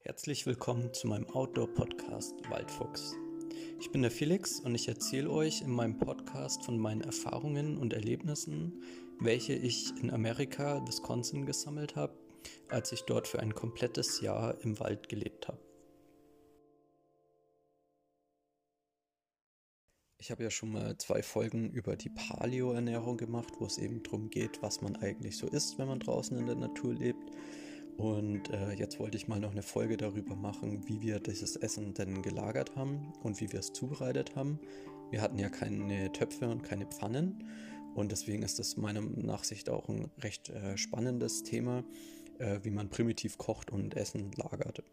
Herzlich willkommen zu meinem Outdoor-Podcast Waldfuchs. Ich bin der Felix und ich erzähle euch in meinem Podcast von meinen Erfahrungen und Erlebnissen, welche ich in Amerika, Wisconsin gesammelt habe, als ich dort für ein komplettes Jahr im Wald gelebt habe. Ich habe ja schon mal zwei Folgen über die Paleo-Ernährung gemacht, wo es eben darum geht, was man eigentlich so isst, wenn man draußen in der Natur lebt. Und äh, jetzt wollte ich mal noch eine Folge darüber machen, wie wir dieses Essen denn gelagert haben und wie wir es zubereitet haben. Wir hatten ja keine Töpfe und keine Pfannen und deswegen ist das meiner Nachsicht auch ein recht äh, spannendes Thema, äh, wie man primitiv kocht und Essen lagert.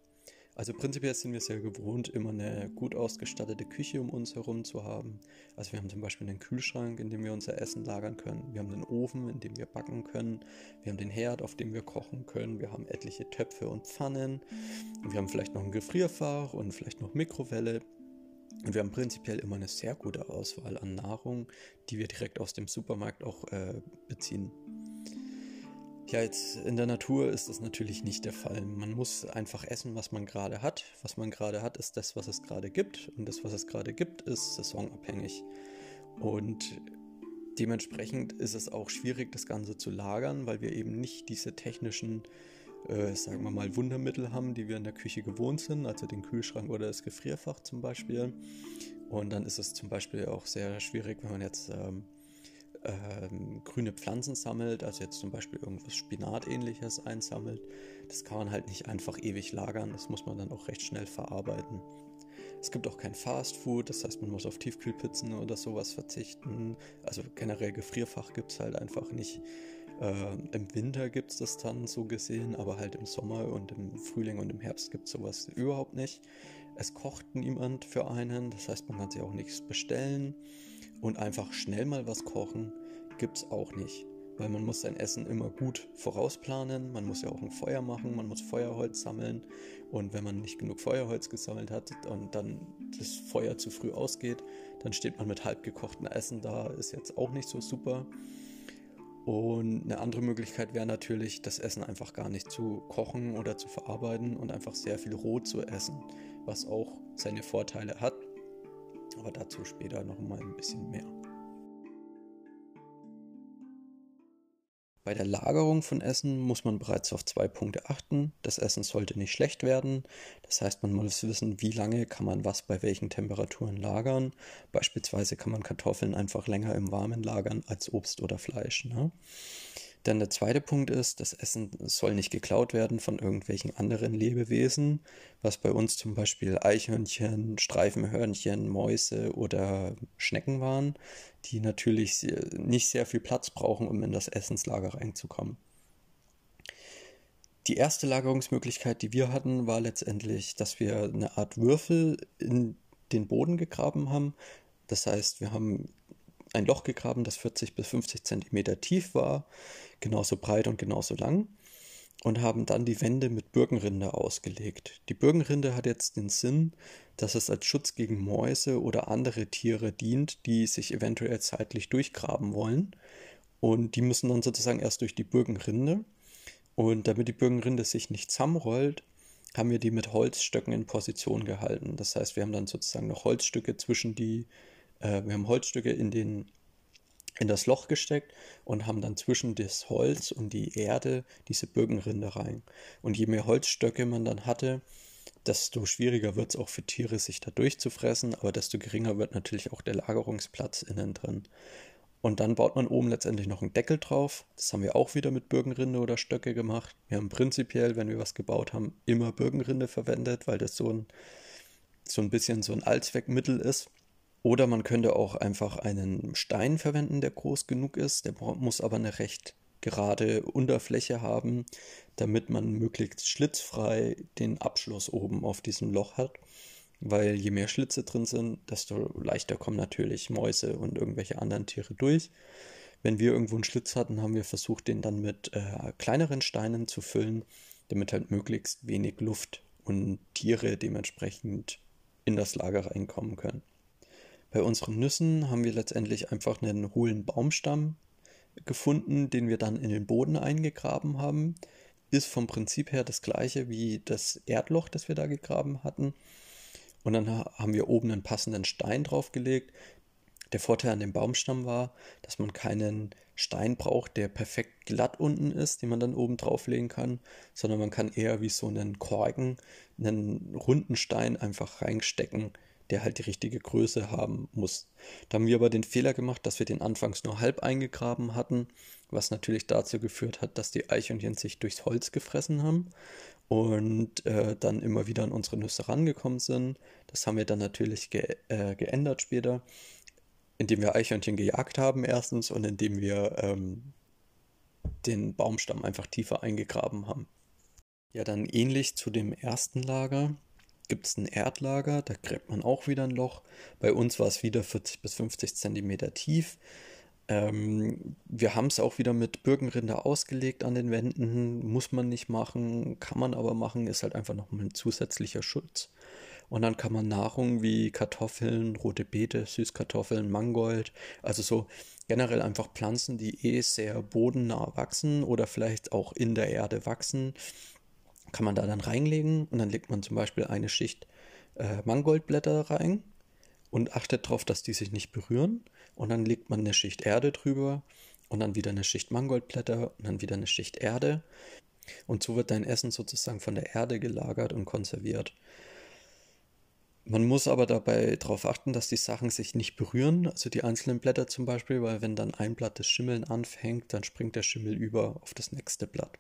Also prinzipiell sind wir sehr gewohnt, immer eine gut ausgestattete Küche um uns herum zu haben. Also wir haben zum Beispiel einen Kühlschrank, in dem wir unser Essen lagern können. Wir haben den Ofen, in dem wir backen können. Wir haben den Herd, auf dem wir kochen können. Wir haben etliche Töpfe und Pfannen. Und wir haben vielleicht noch ein Gefrierfach und vielleicht noch Mikrowelle. Und wir haben prinzipiell immer eine sehr gute Auswahl an Nahrung, die wir direkt aus dem Supermarkt auch äh, beziehen. Jetzt in der Natur ist das natürlich nicht der Fall. Man muss einfach essen, was man gerade hat. Was man gerade hat, ist das, was es gerade gibt. Und das, was es gerade gibt, ist saisonabhängig. Und dementsprechend ist es auch schwierig, das Ganze zu lagern, weil wir eben nicht diese technischen, äh, sagen wir mal, Wundermittel haben, die wir in der Küche gewohnt sind, also den Kühlschrank oder das Gefrierfach zum Beispiel. Und dann ist es zum Beispiel auch sehr schwierig, wenn man jetzt ähm, ähm, grüne Pflanzen sammelt, also jetzt zum Beispiel irgendwas Spinatähnliches einsammelt, das kann man halt nicht einfach ewig lagern, das muss man dann auch recht schnell verarbeiten. Es gibt auch kein Fast Food, das heißt, man muss auf Tiefkühlpizzen oder sowas verzichten. Also generell Gefrierfach gibt es halt einfach nicht. Äh, Im Winter gibt es das dann so gesehen, aber halt im Sommer und im Frühling und im Herbst gibt es sowas überhaupt nicht. Es kocht niemand für einen, das heißt, man kann sich auch nichts bestellen. Und einfach schnell mal was kochen gibt es auch nicht. Weil man muss sein Essen immer gut vorausplanen, man muss ja auch ein Feuer machen, man muss Feuerholz sammeln. Und wenn man nicht genug Feuerholz gesammelt hat und dann das Feuer zu früh ausgeht, dann steht man mit halb gekochtem Essen da, ist jetzt auch nicht so super. Und eine andere Möglichkeit wäre natürlich, das Essen einfach gar nicht zu kochen oder zu verarbeiten und einfach sehr viel roh zu essen, was auch seine Vorteile hat. Aber dazu später noch mal ein bisschen mehr. Bei der Lagerung von Essen muss man bereits auf zwei Punkte achten. Das Essen sollte nicht schlecht werden. Das heißt, man muss wissen, wie lange kann man was bei welchen Temperaturen lagern. Beispielsweise kann man Kartoffeln einfach länger im Warmen lagern als Obst oder Fleisch. Ne? Dann der zweite Punkt ist, das Essen soll nicht geklaut werden von irgendwelchen anderen Lebewesen, was bei uns zum Beispiel Eichhörnchen, Streifenhörnchen, Mäuse oder Schnecken waren, die natürlich nicht sehr viel Platz brauchen, um in das Essenslager reinzukommen. Die erste Lagerungsmöglichkeit, die wir hatten, war letztendlich, dass wir eine Art Würfel in den Boden gegraben haben. Das heißt, wir haben ein Loch gegraben, das 40 bis 50 Zentimeter tief war, genauso breit und genauso lang und haben dann die Wände mit Birkenrinde ausgelegt. Die Birkenrinde hat jetzt den Sinn, dass es als Schutz gegen Mäuse oder andere Tiere dient, die sich eventuell zeitlich durchgraben wollen. Und die müssen dann sozusagen erst durch die Birkenrinde. Und damit die Birkenrinde sich nicht zusammenrollt, haben wir die mit Holzstöcken in Position gehalten. Das heißt, wir haben dann sozusagen noch Holzstücke zwischen die äh, wir haben Holzstücke in, den, in das Loch gesteckt und haben dann zwischen das Holz und die Erde diese Birkenrinde rein. Und je mehr Holzstöcke man dann hatte, desto schwieriger wird es auch für Tiere, sich da durchzufressen, aber desto geringer wird natürlich auch der Lagerungsplatz innen drin. Und dann baut man oben letztendlich noch einen Deckel drauf. Das haben wir auch wieder mit Birkenrinde oder Stöcke gemacht. Wir haben prinzipiell, wenn wir was gebaut haben, immer Birkenrinde verwendet, weil das so ein, so ein bisschen so ein Allzweckmittel ist. Oder man könnte auch einfach einen Stein verwenden, der groß genug ist. Der muss aber eine recht gerade Unterfläche haben, damit man möglichst schlitzfrei den Abschluss oben auf diesem Loch hat. Weil je mehr Schlitze drin sind, desto leichter kommen natürlich Mäuse und irgendwelche anderen Tiere durch. Wenn wir irgendwo einen Schlitz hatten, haben wir versucht, den dann mit äh, kleineren Steinen zu füllen, damit halt möglichst wenig Luft und Tiere dementsprechend in das Lager reinkommen können. Bei unseren Nüssen haben wir letztendlich einfach einen hohlen Baumstamm gefunden, den wir dann in den Boden eingegraben haben. ist vom Prinzip her das gleiche wie das Erdloch, das wir da gegraben hatten. Und dann haben wir oben einen passenden Stein draufgelegt. Der Vorteil an dem Baumstamm war, dass man keinen Stein braucht, der perfekt glatt unten ist, den man dann oben drauflegen kann, sondern man kann eher wie so einen Korken, einen runden Stein einfach reinstecken, der halt die richtige Größe haben muss. Da haben wir aber den Fehler gemacht, dass wir den anfangs nur halb eingegraben hatten, was natürlich dazu geführt hat, dass die Eichhörnchen sich durchs Holz gefressen haben und äh, dann immer wieder an unsere Nüsse rangekommen sind. Das haben wir dann natürlich ge äh, geändert später, indem wir Eichhörnchen gejagt haben erstens und indem wir ähm, den Baumstamm einfach tiefer eingegraben haben. Ja, dann ähnlich zu dem ersten Lager gibt es ein Erdlager, da gräbt man auch wieder ein Loch. Bei uns war es wieder 40 bis 50 Zentimeter tief. Ähm, wir haben es auch wieder mit Birkenrinder ausgelegt an den Wänden. Muss man nicht machen, kann man aber machen, ist halt einfach nochmal ein zusätzlicher Schutz. Und dann kann man Nahrung wie Kartoffeln, rote Beete, Süßkartoffeln, Mangold, also so generell einfach Pflanzen, die eh sehr bodennah wachsen oder vielleicht auch in der Erde wachsen, kann man da dann reinlegen und dann legt man zum Beispiel eine Schicht äh, Mangoldblätter rein und achtet darauf, dass die sich nicht berühren und dann legt man eine Schicht Erde drüber und dann wieder eine Schicht Mangoldblätter und dann wieder eine Schicht Erde und so wird dein Essen sozusagen von der Erde gelagert und konserviert. Man muss aber dabei darauf achten, dass die Sachen sich nicht berühren, also die einzelnen Blätter zum Beispiel, weil wenn dann ein Blatt des Schimmeln anfängt, dann springt der Schimmel über auf das nächste Blatt.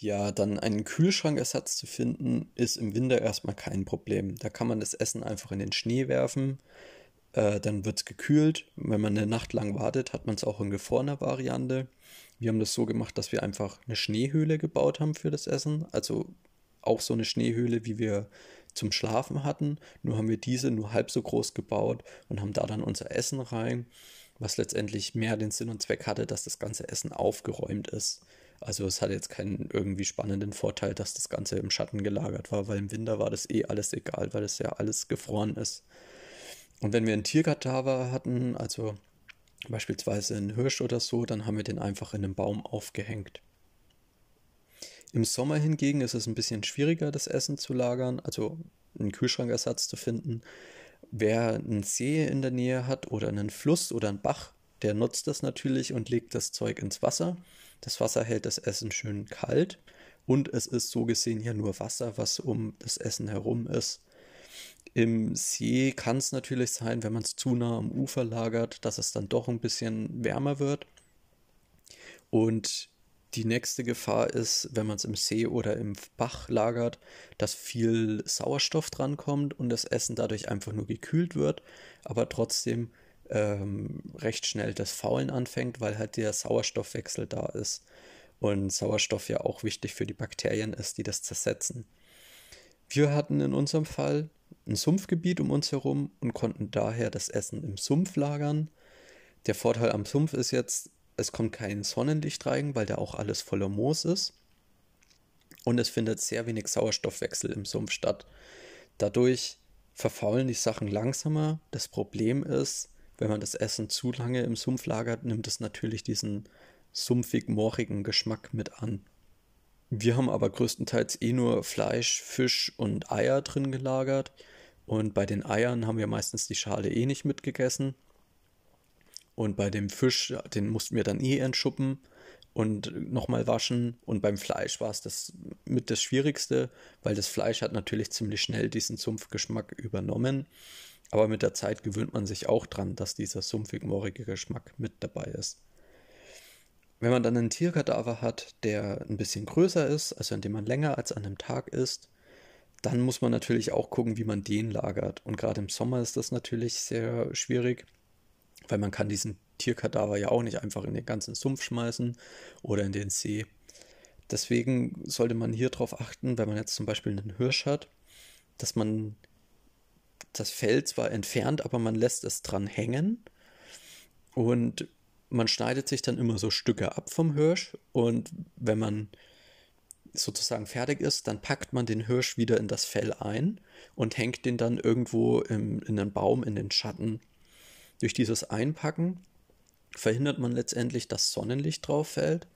Ja, dann einen Kühlschrankersatz zu finden, ist im Winter erstmal kein Problem. Da kann man das Essen einfach in den Schnee werfen, äh, dann wird es gekühlt. Wenn man eine Nacht lang wartet, hat man es auch in gefrorener Variante. Wir haben das so gemacht, dass wir einfach eine Schneehöhle gebaut haben für das Essen. Also auch so eine Schneehöhle, wie wir zum Schlafen hatten. Nur haben wir diese nur halb so groß gebaut und haben da dann unser Essen rein, was letztendlich mehr den Sinn und Zweck hatte, dass das ganze Essen aufgeräumt ist. Also es hat jetzt keinen irgendwie spannenden Vorteil, dass das Ganze im Schatten gelagert war, weil im Winter war das eh alles egal, weil es ja alles gefroren ist. Und wenn wir einen Tierkadaver hatten, also beispielsweise einen Hirsch oder so, dann haben wir den einfach in einem Baum aufgehängt. Im Sommer hingegen ist es ein bisschen schwieriger, das Essen zu lagern, also einen Kühlschrankersatz zu finden. Wer einen See in der Nähe hat oder einen Fluss oder einen Bach, der nutzt das natürlich und legt das Zeug ins Wasser. Das Wasser hält das Essen schön kalt und es ist so gesehen ja nur Wasser, was um das Essen herum ist. Im See kann es natürlich sein, wenn man es zu nah am Ufer lagert, dass es dann doch ein bisschen wärmer wird. Und die nächste Gefahr ist, wenn man es im See oder im Bach lagert, dass viel Sauerstoff drankommt und das Essen dadurch einfach nur gekühlt wird, aber trotzdem ähm, recht schnell das Faulen anfängt, weil halt der Sauerstoffwechsel da ist. Und Sauerstoff ja auch wichtig für die Bakterien ist, die das zersetzen. Wir hatten in unserem Fall ein Sumpfgebiet um uns herum und konnten daher das Essen im Sumpf lagern. Der Vorteil am Sumpf ist jetzt, es kommt kein Sonnenlicht rein, weil da auch alles voller Moos ist. Und es findet sehr wenig Sauerstoffwechsel im Sumpf statt. Dadurch verfaulen die Sachen langsamer. Das Problem ist, wenn man das Essen zu lange im Sumpf lagert, nimmt es natürlich diesen sumpfig-moorigen Geschmack mit an. Wir haben aber größtenteils eh nur Fleisch, Fisch und Eier drin gelagert. Und bei den Eiern haben wir meistens die Schale eh nicht mitgegessen. Und bei dem Fisch, den mussten wir dann eh entschuppen und nochmal waschen. Und beim Fleisch war es das mit das Schwierigste, weil das Fleisch hat natürlich ziemlich schnell diesen Sumpfgeschmack übernommen. Aber mit der Zeit gewöhnt man sich auch dran, dass dieser sumpfig-moorige Geschmack mit dabei ist. Wenn man dann einen Tierkadaver hat, der ein bisschen größer ist, also in dem man länger als an einem Tag isst, dann muss man natürlich auch gucken, wie man den lagert. Und gerade im Sommer ist das natürlich sehr schwierig, weil man kann diesen Tierkadaver ja auch nicht einfach in den ganzen Sumpf schmeißen oder in den See. Deswegen sollte man hier darauf achten, wenn man jetzt zum Beispiel einen Hirsch hat, dass man das Fell zwar entfernt, aber man lässt es dran hängen. Und man schneidet sich dann immer so Stücke ab vom Hirsch. Und wenn man sozusagen fertig ist, dann packt man den Hirsch wieder in das Fell ein und hängt den dann irgendwo im, in den Baum, in den Schatten. Durch dieses Einpacken verhindert man letztendlich, dass Sonnenlicht drauf fällt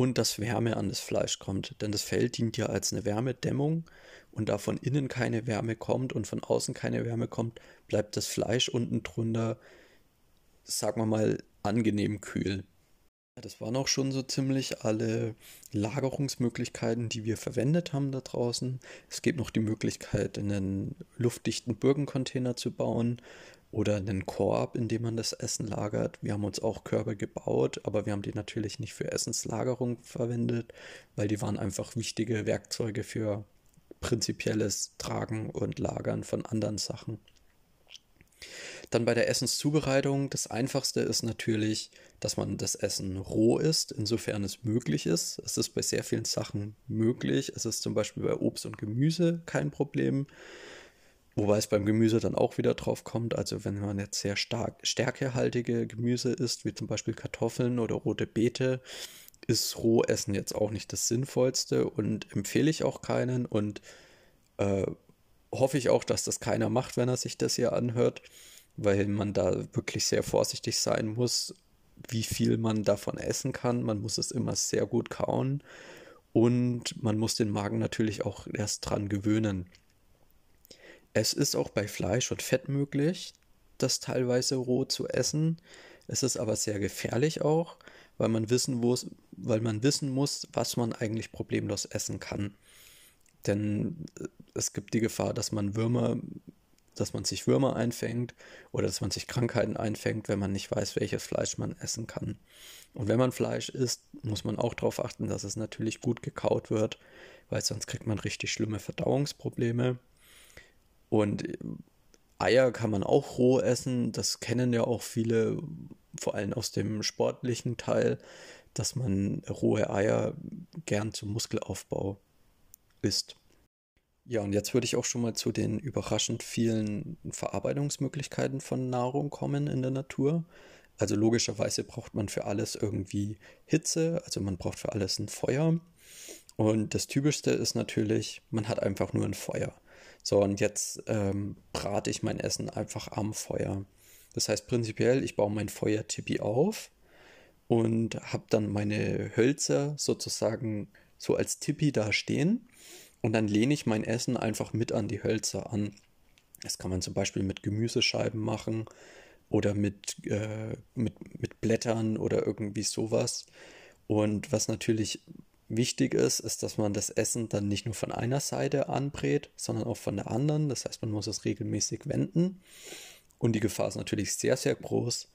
und dass Wärme an das Fleisch kommt. Denn das Fell dient ja als eine Wärmedämmung und da von innen keine Wärme kommt und von außen keine Wärme kommt, bleibt das Fleisch unten drunter, sagen wir mal, angenehm kühl. Das waren auch schon so ziemlich alle Lagerungsmöglichkeiten, die wir verwendet haben da draußen. Es gibt noch die Möglichkeit, einen luftdichten Bürgencontainer zu bauen oder einen Korb, in dem man das Essen lagert. Wir haben uns auch Körbe gebaut, aber wir haben die natürlich nicht für Essenslagerung verwendet, weil die waren einfach wichtige Werkzeuge für prinzipielles Tragen und Lagern von anderen Sachen. Dann bei der Essenszubereitung, das Einfachste ist natürlich, dass man das Essen roh isst, insofern es möglich ist. Es ist bei sehr vielen Sachen möglich. Es ist zum Beispiel bei Obst und Gemüse kein Problem. Wobei es beim Gemüse dann auch wieder drauf kommt. Also wenn man jetzt sehr stark stärkehaltige Gemüse isst, wie zum Beispiel Kartoffeln oder rote Beete, ist Rohessen jetzt auch nicht das Sinnvollste und empfehle ich auch keinen und äh, hoffe ich auch, dass das keiner macht, wenn er sich das hier anhört, weil man da wirklich sehr vorsichtig sein muss, wie viel man davon essen kann. Man muss es immer sehr gut kauen und man muss den Magen natürlich auch erst dran gewöhnen. Es ist auch bei Fleisch und Fett möglich, das teilweise roh zu essen. Es ist aber sehr gefährlich auch, weil man wissen muss, weil man wissen muss, was man eigentlich problemlos essen kann. Denn äh, es gibt die Gefahr, dass man Würmer, dass man sich Würmer einfängt oder dass man sich Krankheiten einfängt, wenn man nicht weiß, welches Fleisch man essen kann. Und wenn man Fleisch isst, muss man auch darauf achten, dass es natürlich gut gekaut wird, weil sonst kriegt man richtig schlimme Verdauungsprobleme. Und Eier kann man auch roh essen, das kennen ja auch viele, vor allem aus dem sportlichen Teil, dass man rohe Eier gern zum Muskelaufbau isst. Ja, und jetzt würde ich auch schon mal zu den überraschend vielen Verarbeitungsmöglichkeiten von Nahrung kommen in der Natur. Also logischerweise braucht man für alles irgendwie Hitze, also man braucht für alles ein Feuer. Und das Typischste ist natürlich, man hat einfach nur ein Feuer. So, und jetzt ähm, brate ich mein Essen einfach am Feuer. Das heißt prinzipiell, ich baue mein Feuertipi auf und habe dann meine Hölzer sozusagen so als Tippi da stehen und dann lehne ich mein Essen einfach mit an die Hölzer an. Das kann man zum Beispiel mit Gemüsescheiben machen oder mit, äh, mit, mit Blättern oder irgendwie sowas. Und was natürlich wichtig ist, ist, dass man das Essen dann nicht nur von einer Seite anbrät, sondern auch von der anderen. Das heißt, man muss es regelmäßig wenden. Und die Gefahr ist natürlich sehr, sehr groß,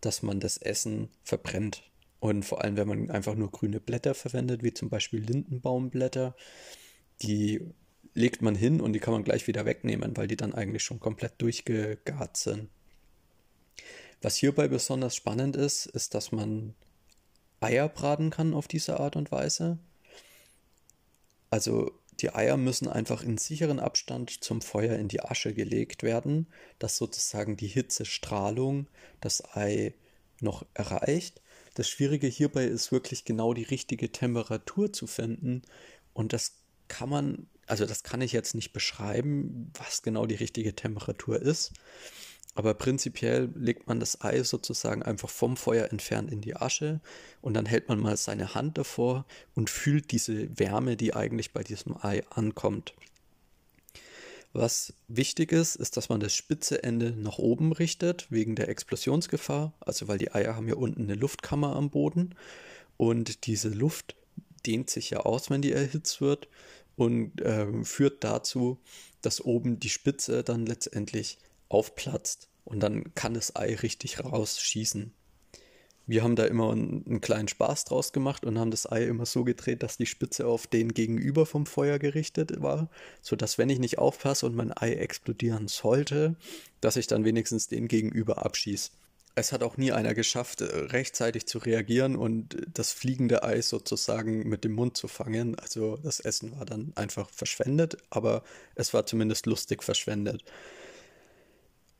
dass man das Essen verbrennt. Und vor allem, wenn man einfach nur grüne Blätter verwendet, wie zum Beispiel Lindenbaumblätter, die legt man hin und die kann man gleich wieder wegnehmen, weil die dann eigentlich schon komplett durchgegart sind. Was hierbei besonders spannend ist, ist, dass man Eier braten kann auf diese Art und Weise. Also die Eier müssen einfach in sicheren Abstand zum Feuer in die Asche gelegt werden, dass sozusagen die Hitzestrahlung das Ei noch erreicht. Das Schwierige hierbei ist wirklich genau die richtige Temperatur zu finden und das kann man, also das kann ich jetzt nicht beschreiben, was genau die richtige Temperatur ist. Aber prinzipiell legt man das Ei sozusagen einfach vom Feuer entfernt in die Asche und dann hält man mal seine Hand davor und fühlt diese Wärme, die eigentlich bei diesem Ei ankommt. Was wichtig ist, ist, dass man das spitze Ende nach oben richtet, wegen der Explosionsgefahr. Also weil die Eier haben ja unten eine Luftkammer am Boden und diese Luft dehnt sich ja aus, wenn die erhitzt wird und äh, führt dazu, dass oben die Spitze dann letztendlich aufplatzt und dann kann das Ei richtig rausschießen. Wir haben da immer einen, einen, kleinen Spaß draus gemacht und haben das Ei immer so gedreht, dass die Spitze auf den Gegenüber vom Feuer gerichtet war, sodass wenn ich nicht aufpasse und mein Ei explodieren sollte, dass ich dann wenigstens den Gegenüber abschieße. Es hat auch nie einer geschafft, äh, rechtzeitig zu reagieren und das fliegende Eis sozusagen mit dem Mund zu fangen. Also das Essen war dann einfach verschwendet, aber es war zumindest lustig verschwendet.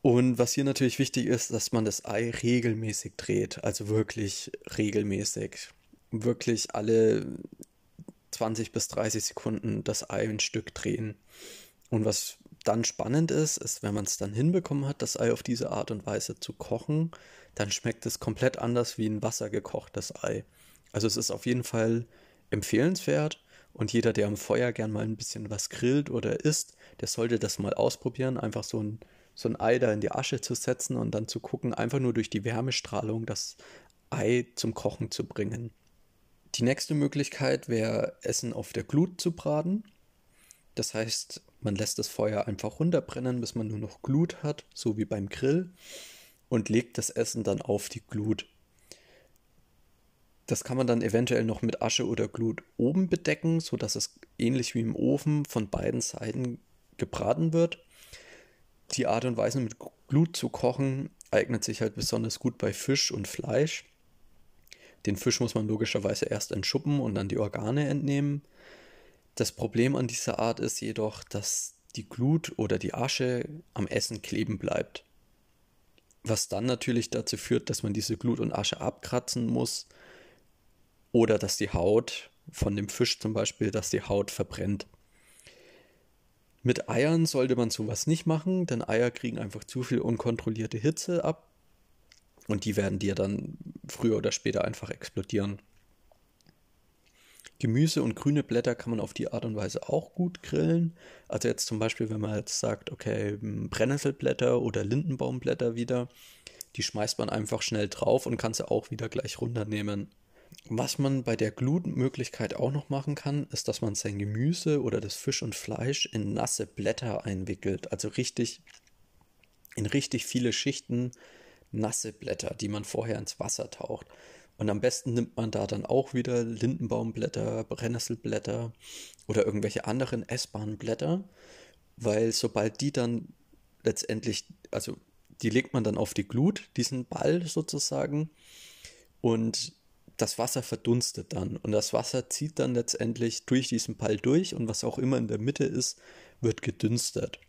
Und was hier natürlich wichtig ist, dass man das Ei regelmäßig dreht, also wirklich regelmäßig. Wirklich alle 20 bis 30 Sekunden das Ei ein Stück drehen. Und was dann spannend ist, ist, wenn man es dann hinbekommen hat, das Ei auf diese Art und Weise zu kochen, dann schmeckt es komplett anders wie ein wassergekochtes Ei. Also es ist auf jeden Fall empfehlenswert und jeder, der am Feuer gern mal ein bisschen was grillt oder isst, der sollte das mal ausprobieren, einfach so ein, so ein Ei da in die Asche zu setzen und dann zu gucken, einfach nur durch die Wärmestrahlung das Ei zum Kochen zu bringen. Die nächste Möglichkeit wäre, Essen auf der Glut zu braten. Das heißt, man lässt das Feuer einfach runterbrennen, bis man nur noch Glut hat, so wie beim Grill, und legt das Essen dann auf die Glut. Das kann man dann eventuell noch mit Asche oder Glut oben bedecken, sodass es ähnlich wie im Ofen von beiden Seiten gebraten wird. Die Art und Weise mit Glut zu kochen eignet sich halt besonders gut bei Fisch und Fleisch. Den Fisch muss man logischerweise erst entschuppen und dann die Organe entnehmen. Das Problem an dieser Art ist jedoch, dass die Glut oder die Asche am Essen kleben bleibt. Was dann natürlich dazu führt, dass man diese Glut und Asche abkratzen muss oder dass die Haut von dem Fisch zum Beispiel, dass die Haut verbrennt. Mit Eiern sollte man sowas nicht machen, denn Eier kriegen einfach zu viel unkontrollierte Hitze ab und die werden dir dann früher oder später einfach explodieren. Gemüse und grüne Blätter kann man auf die Art und Weise auch gut grillen. Also jetzt zum Beispiel, wenn man jetzt sagt, okay, Brennnesselblätter oder Lindenbaumblätter wieder, die schmeißt man einfach schnell drauf und kann sie auch wieder gleich runternehmen. Was man bei der Glutmöglichkeit auch noch machen kann, ist, dass man sein Gemüse oder das Fisch und Fleisch in nasse Blätter einwickelt. Also richtig in richtig viele Schichten nasse Blätter, die man vorher ins Wasser taucht. Und am besten nimmt man da dann auch wieder Lindenbaumblätter, Brennnesselblätter oder irgendwelche anderen essbaren Blätter, weil sobald die dann letztendlich, also die legt man dann auf die Glut, diesen Ball sozusagen, und das Wasser verdunstet dann und das Wasser zieht dann letztendlich durch diesen Ball durch und was auch immer in der Mitte ist, wird gedünstet.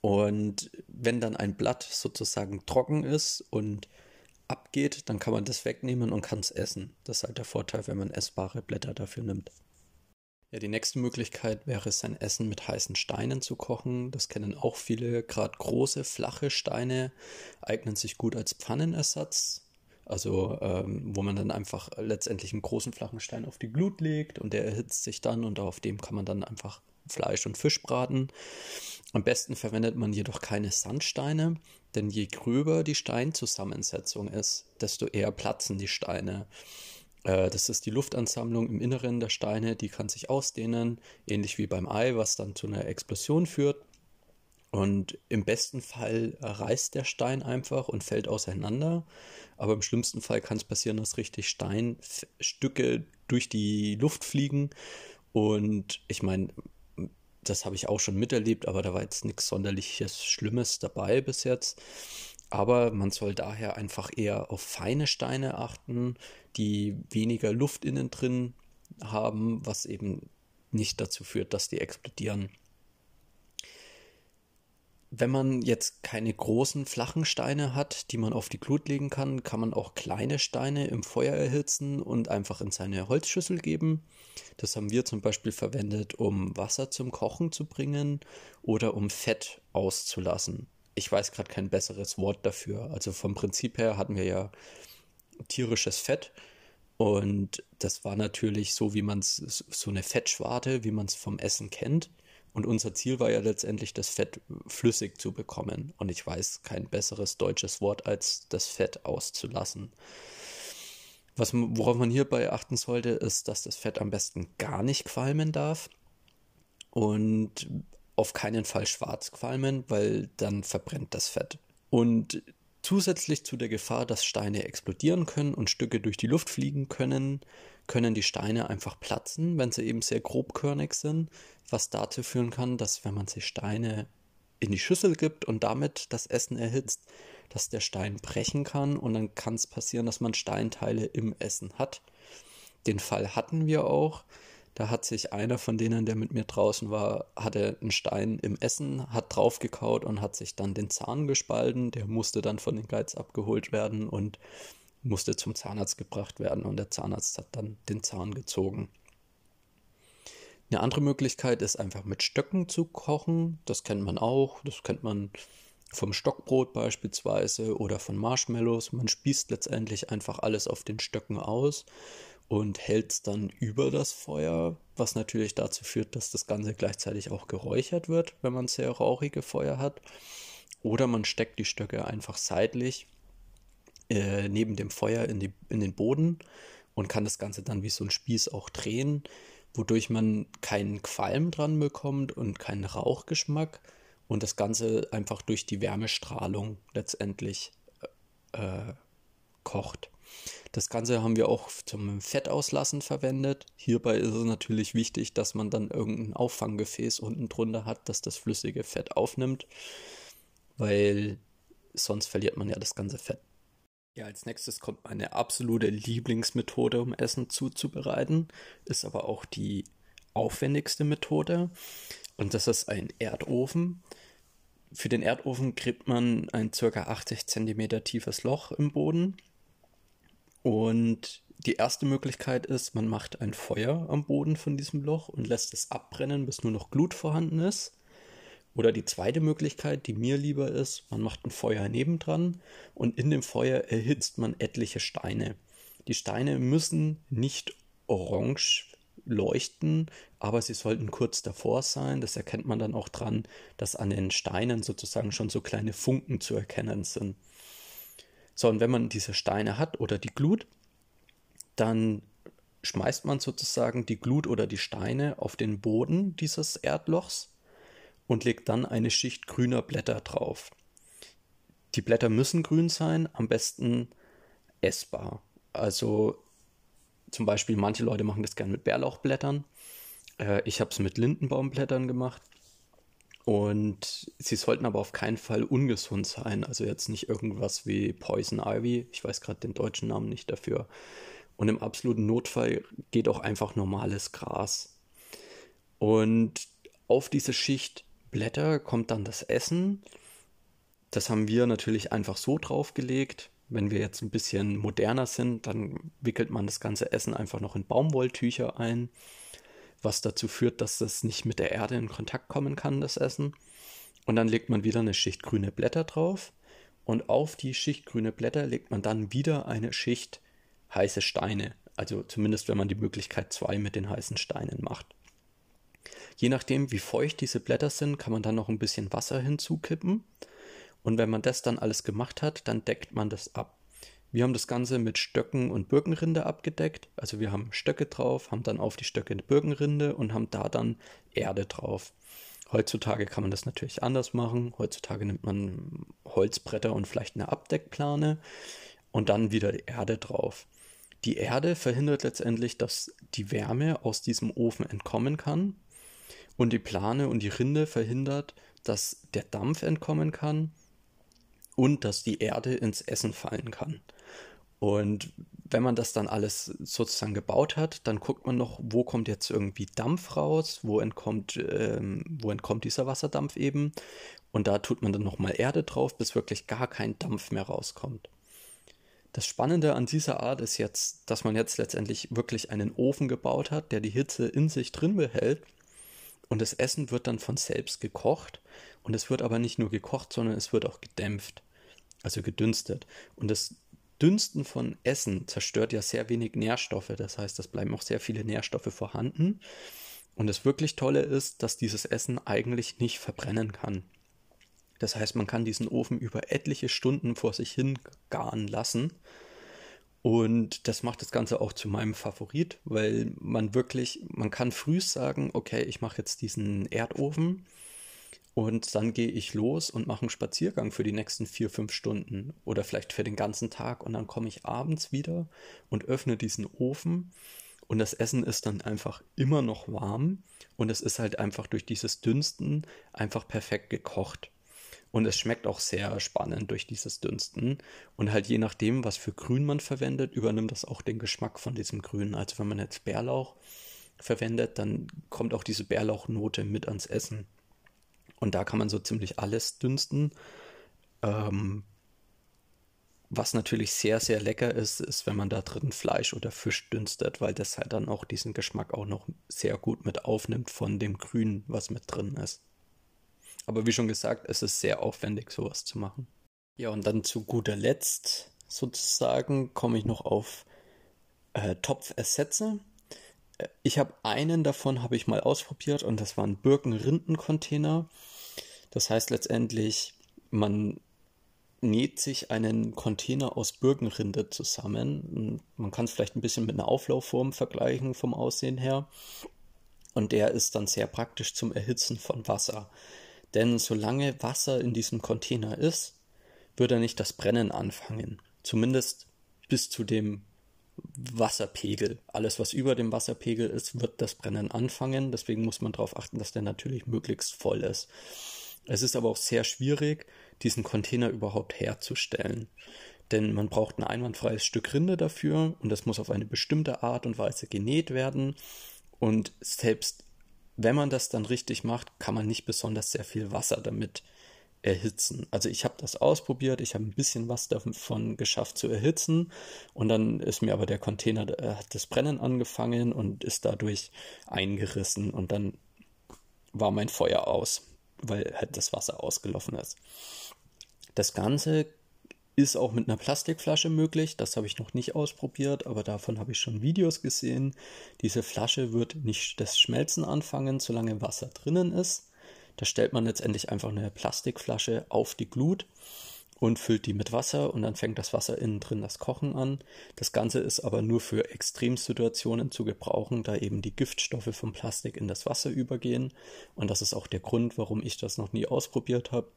Und wenn dann ein Blatt sozusagen trocken ist und abgeht, dann kann man das wegnehmen und kann es essen. Das ist halt der Vorteil, wenn man essbare Blätter dafür nimmt. Ja, die nächste Möglichkeit wäre sein Essen mit heißen Steinen zu kochen. Das kennen auch viele. Gerade große, flache Steine eignen sich gut als Pfannenersatz. Also ähm, wo man dann einfach letztendlich einen großen flachen Stein auf die Glut legt und der erhitzt sich dann und auf dem kann man dann einfach Fleisch und Fisch braten. Am besten verwendet man jedoch keine Sandsteine, denn je gröber die Steinzusammensetzung ist, desto eher platzen die Steine. Äh, das ist die Luftansammlung im Inneren der Steine, die kann sich ausdehnen, ähnlich wie beim Ei, was dann zu einer Explosion führt. Und im besten Fall reißt der Stein einfach und fällt auseinander. Aber im schlimmsten Fall kann es passieren, dass richtig Steinstücke durch die Luft fliegen. Und ich meine, das habe ich auch schon miterlebt, aber da war jetzt nichts sonderliches Schlimmes dabei bis jetzt. Aber man soll daher einfach eher auf feine Steine achten, die weniger Luft innen drin haben, was eben nicht dazu führt, dass die explodieren. Wenn man jetzt keine großen flachen Steine hat, die man auf die Glut legen kann, kann man auch kleine Steine im Feuer erhitzen und einfach in seine Holzschüssel geben. Das haben wir zum Beispiel verwendet, um Wasser zum Kochen zu bringen oder um Fett auszulassen. Ich weiß gerade kein besseres Wort dafür. Also vom Prinzip her hatten wir ja tierisches Fett und das war natürlich so, wie man es, so eine Fettschwarte, wie man es vom Essen kennt. Und unser Ziel war ja letztendlich, das Fett flüssig zu bekommen. Und ich weiß kein besseres deutsches Wort, als das Fett auszulassen. Was, worauf man hierbei achten sollte, ist, dass das Fett am besten gar nicht qualmen darf. Und auf keinen Fall schwarz qualmen, weil dann verbrennt das Fett. Und zusätzlich zu der Gefahr, dass Steine explodieren können und Stücke durch die Luft fliegen können, können die Steine einfach platzen, wenn sie eben sehr grobkörnig sind, was dazu führen kann, dass wenn man sich Steine in die Schüssel gibt und damit das Essen erhitzt, dass der Stein brechen kann und dann kann es passieren, dass man Steinteile im Essen hat. Den Fall hatten wir auch. Da hat sich einer von denen, der mit mir draußen war, hatte einen Stein im Essen, hat draufgekaut und hat sich dann den Zahn gespalten. Der musste dann von den Geiz abgeholt werden und musste zum Zahnarzt gebracht werden und der Zahnarzt hat dann den Zahn gezogen. Eine andere Möglichkeit ist einfach mit Stöcken zu kochen. Das kennt man auch. Das kennt man vom Stockbrot beispielsweise oder von Marshmallows. Man spießt letztendlich einfach alles auf den Stöcken aus und hält es dann über das Feuer, was natürlich dazu führt, dass das Ganze gleichzeitig auch geräuchert wird, wenn man sehr rauchige Feuer hat. Oder man steckt die Stöcke einfach seitlich äh, neben dem Feuer in, die, in den Boden und kann das Ganze dann wie so ein Spieß auch drehen, wodurch man keinen Qualm dran bekommt und keinen Rauchgeschmack und das Ganze einfach durch die Wärmestrahlung letztendlich äh, kocht. Das Ganze haben wir auch zum Fettauslassen verwendet. Hierbei ist es natürlich wichtig, dass man dann irgendein Auffanggefäß unten drunter hat, das das flüssige Fett aufnimmt, weil sonst verliert man ja das ganze Fett. Ja, als nächstes kommt meine absolute Lieblingsmethode, um Essen zuzubereiten, ist aber auch die aufwendigste Methode und das ist ein Erdofen. Für den Erdofen gräbt man ein ca. 80 cm tiefes Loch im Boden. Und die erste Möglichkeit ist, man macht ein Feuer am Boden von diesem Loch und lässt es abbrennen, bis nur noch Glut vorhanden ist. Oder die zweite Möglichkeit, die mir lieber ist, man macht ein Feuer nebendran und in dem Feuer erhitzt man etliche Steine. Die Steine müssen nicht orange leuchten, aber sie sollten kurz davor sein. Das erkennt man dann auch dran, dass an den Steinen sozusagen schon so kleine Funken zu erkennen sind. So, und wenn man diese Steine hat oder die Glut, dann schmeißt man sozusagen die Glut oder die Steine auf den Boden dieses Erdlochs und legt dann eine Schicht grüner Blätter drauf. Die Blätter müssen grün sein, am besten essbar. Also zum Beispiel, manche Leute machen das gerne mit Bärlauchblättern. Äh, ich habe es mit Lindenbaumblättern gemacht. Und sie sollten aber auf keinen Fall ungesund sein. Also jetzt nicht irgendwas wie Poison Ivy. Ich weiß gerade den deutschen Namen nicht dafür. Und im absoluten Notfall geht auch einfach normales Gras. Und auf diese Schicht Blätter kommt dann das Essen. Das haben wir natürlich einfach so draufgelegt. Wenn wir jetzt ein bisschen moderner sind, dann wickelt man das ganze Essen einfach noch in Baumwolltücher ein, was dazu führt, dass das nicht mit der Erde in Kontakt kommen kann, das Essen. Und dann legt man wieder eine Schicht grüne Blätter drauf und auf die Schicht grüne Blätter legt man dann wieder eine Schicht heiße Steine. Also zumindest, wenn man die Möglichkeit zwei mit den heißen Steinen macht. Je nachdem, wie feucht diese Blätter sind, kann man dann noch ein bisschen Wasser hinzukippen und wenn man das dann alles gemacht hat, dann deckt man das ab. Wir haben das Ganze mit Stöcken und Birkenrinde abgedeckt. Also wir haben Stöcke drauf, haben dann auf die Stöcke eine Birkenrinde und haben da dann Erde drauf. Heutzutage kann man das natürlich anders machen. Heutzutage nimmt man Holzbretter und vielleicht eine Abdeckplane und dann wieder Erde drauf. Die Erde verhindert letztendlich, dass die Wärme aus diesem Ofen entkommen kann. Und die Plane und die Rinde verhindert, dass der Dampf entkommen kann und dass die Erde ins Essen fallen kann. Und wenn man das dann alles sozusagen gebaut hat, dann guckt man noch, wo kommt jetzt irgendwie Dampf raus, wo entkommt, ähm, wo entkommt dieser Wasserdampf eben. Und da tut man dann nochmal Erde drauf, bis wirklich gar kein Dampf mehr rauskommt. Das Spannende an dieser Art ist jetzt, dass man jetzt letztendlich wirklich einen Ofen gebaut hat, der die Hitze in sich drin behält. Und das Essen wird dann von selbst gekocht. Und es wird aber nicht nur gekocht, sondern es wird auch gedämpft also gedünstet. Und das Dünsten von Essen zerstört ja sehr wenig Nährstoffe. Das heißt, es bleiben auch sehr viele Nährstoffe vorhanden. Und das wirklich Tolle ist, dass dieses Essen eigentlich nicht verbrennen kann. Das heißt, man kann diesen Ofen über etliche Stunden vor sich hin garen lassen. Und das macht das Ganze auch zu meinem Favorit, weil man wirklich, man kann früh sagen, okay, ich mache jetzt diesen Erdofen und dann gehe ich los und mache einen Spaziergang für die nächsten vier, fünf Stunden oder vielleicht für den ganzen Tag. Und dann komme ich abends wieder und öffne diesen Ofen. Und das Essen ist dann einfach immer noch warm. Und es ist halt einfach durch dieses Dünsten einfach perfekt gekocht. Und es schmeckt auch sehr spannend durch dieses Dünsten. Und halt je nachdem, was für Grün man verwendet, übernimmt das auch den Geschmack von diesem Grün. Also wenn man jetzt Bärlauch verwendet, dann kommt auch diese Bärlauchnote mit ans Essen. Und da kann man so ziemlich alles dünsten. Ähm, was natürlich sehr, sehr lecker ist, ist, wenn man da drin Fleisch oder Fisch dünstet, weil das halt dann auch diesen Geschmack auch noch sehr gut mit aufnimmt von dem Grün, was mit drin ist. Aber wie schon gesagt, es ist sehr aufwendig, sowas zu machen. Ja, und dann zu guter Letzt sozusagen komme ich noch auf äh, Topfersätze. Äh, ich habe einen davon habe ich mal ausprobiert und das war ein Birkenrindencontainer. Das heißt letztendlich, man näht sich einen Container aus Birkenrinde zusammen. Man kann es vielleicht ein bisschen mit einer Auflaufform vergleichen vom Aussehen her. Und der ist dann sehr praktisch zum Erhitzen von Wasser. Denn solange Wasser in diesem Container ist, wird er nicht das Brennen anfangen. Zumindest bis zu dem Wasserpegel. Alles, was über dem Wasserpegel ist, wird das Brennen anfangen. Deswegen muss man darauf achten, dass der natürlich möglichst voll ist. Es ist aber auch sehr schwierig, diesen Container überhaupt herzustellen. Denn man braucht ein einwandfreies Stück Rinde dafür und das muss auf eine bestimmte Art und Weise genäht werden. Und selbst wenn man das dann richtig macht, kann man nicht besonders sehr viel Wasser damit erhitzen. Also ich habe das ausprobiert, ich habe ein bisschen was davon geschafft zu erhitzen und dann ist mir aber der Container, äh, hat das Brennen angefangen und ist dadurch eingerissen und dann war mein Feuer aus, weil halt das Wasser ausgelaufen ist. Das Ganze ist auch mit einer Plastikflasche möglich. Das habe ich noch nicht ausprobiert, aber davon habe ich schon Videos gesehen. Diese Flasche wird nicht das Schmelzen anfangen, solange Wasser drinnen ist. Da stellt man letztendlich einfach eine Plastikflasche auf die Glut und füllt die mit Wasser und dann fängt das Wasser innen drin das Kochen an. Das Ganze ist aber nur für Extremsituationen zu gebrauchen, da eben die Giftstoffe vom Plastik in das Wasser übergehen. Und das ist auch der Grund, warum ich das noch nie ausprobiert habe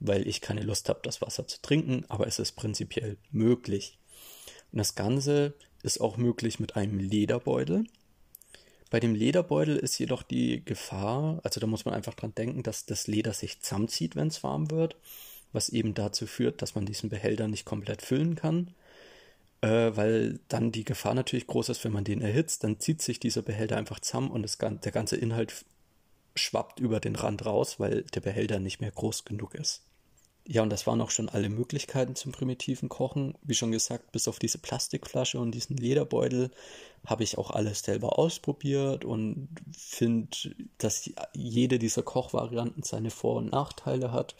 weil ich keine Lust habe, das Wasser zu trinken, aber es ist prinzipiell möglich. Und das Ganze ist auch möglich mit einem Lederbeutel. Bei dem Lederbeutel ist jedoch die Gefahr, also da muss man einfach dran denken, dass das Leder sich zusammenzieht, wenn es warm wird, was eben dazu führt, dass man diesen Behälter nicht komplett füllen kann, äh, weil dann die Gefahr natürlich groß ist, wenn man den erhitzt, dann zieht sich dieser Behälter einfach zusammen und das, der ganze Inhalt schwappt über den Rand raus, weil der Behälter nicht mehr groß genug ist. Ja, und das waren auch schon alle Möglichkeiten zum primitiven Kochen. Wie schon gesagt, bis auf diese Plastikflasche und diesen Lederbeutel habe ich auch alles selber ausprobiert und finde, dass jede dieser Kochvarianten seine Vor- und Nachteile hat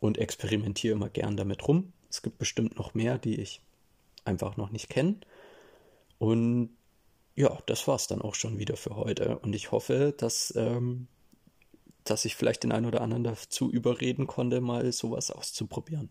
und experimentiere immer gern damit rum. Es gibt bestimmt noch mehr, die ich einfach noch nicht kenne. Und ja, das war es dann auch schon wieder für heute. Und ich hoffe, dass, ähm, dass ich vielleicht den einen oder anderen dazu überreden konnte, mal sowas auszuprobieren.